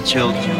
children.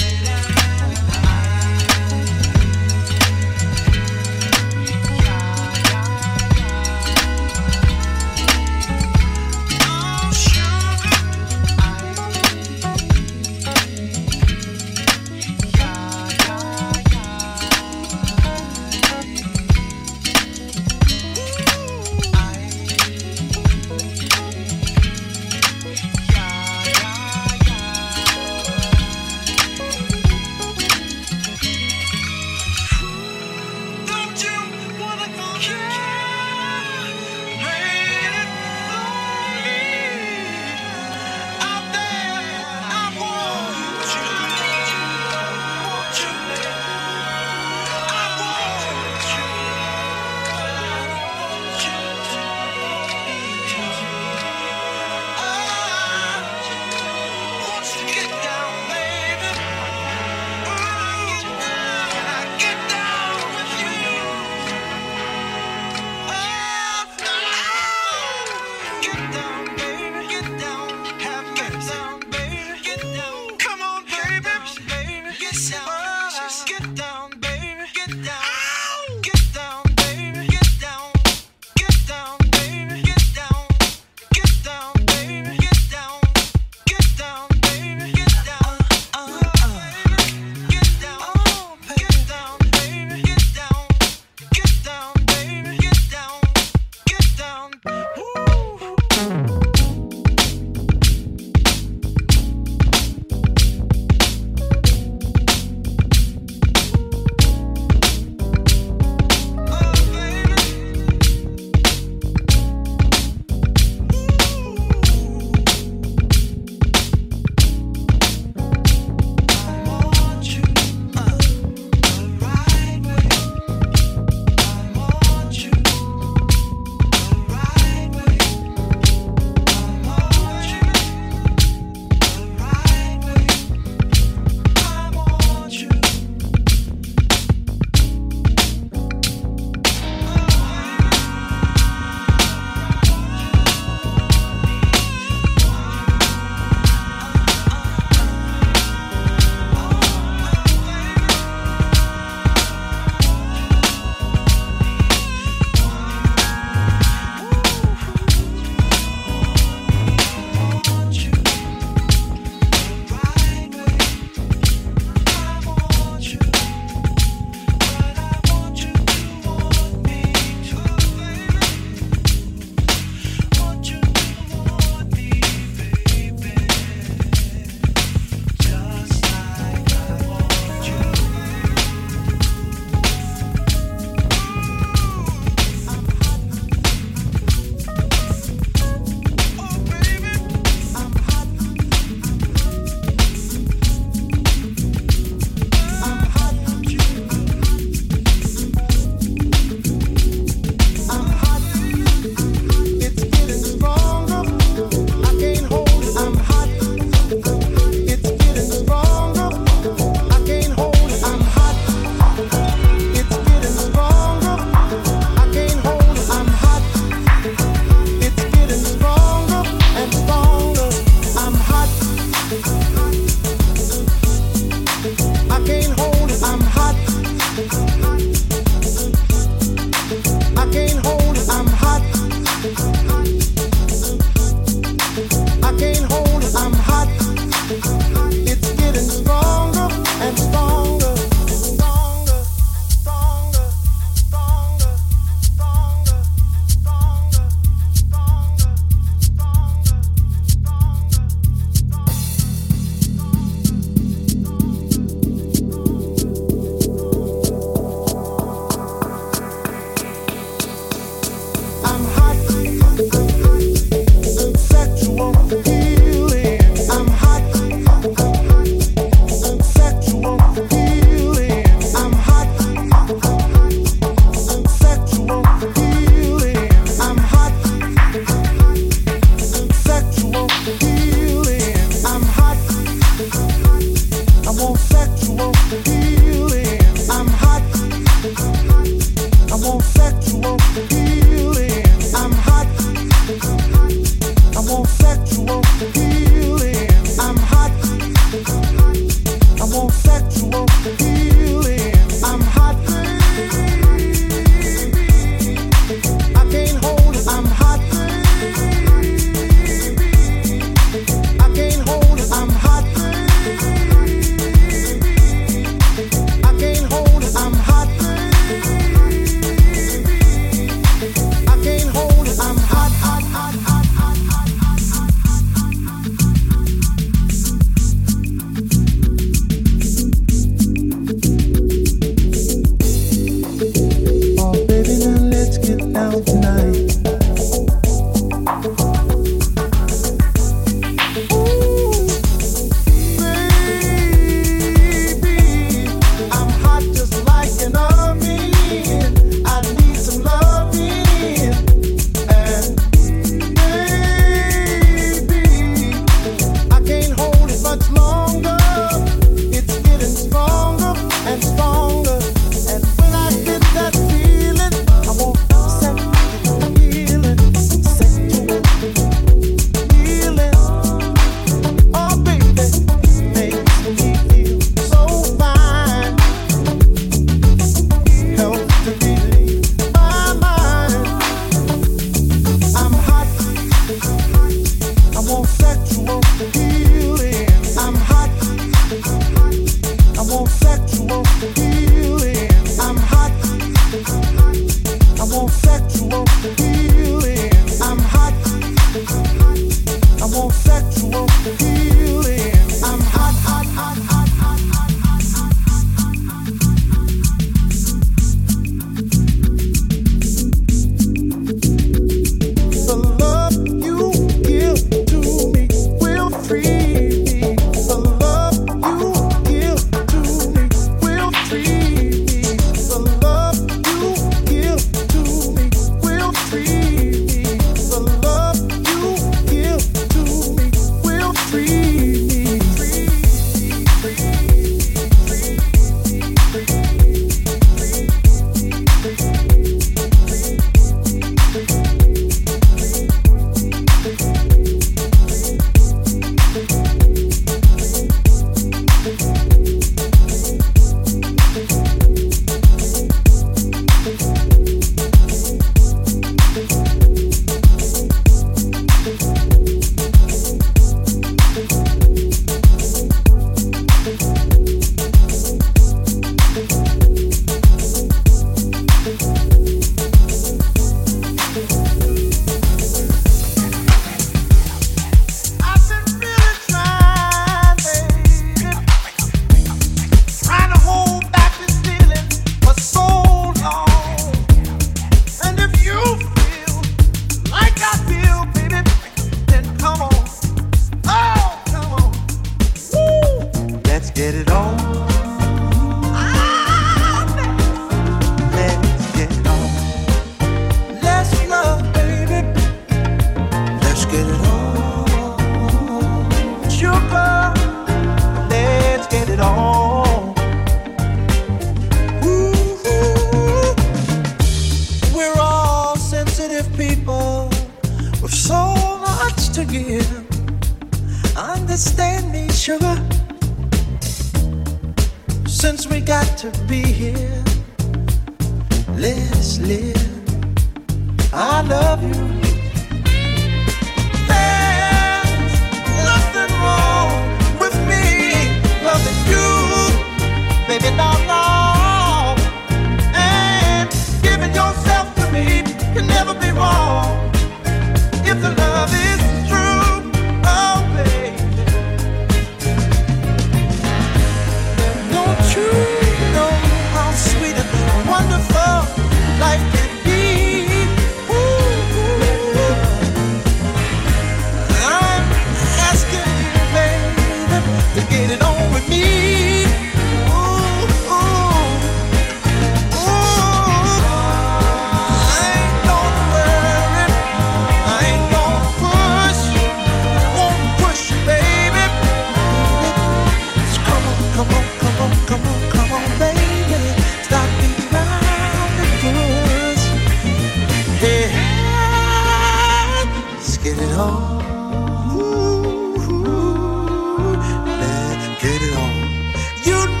Love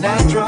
natural.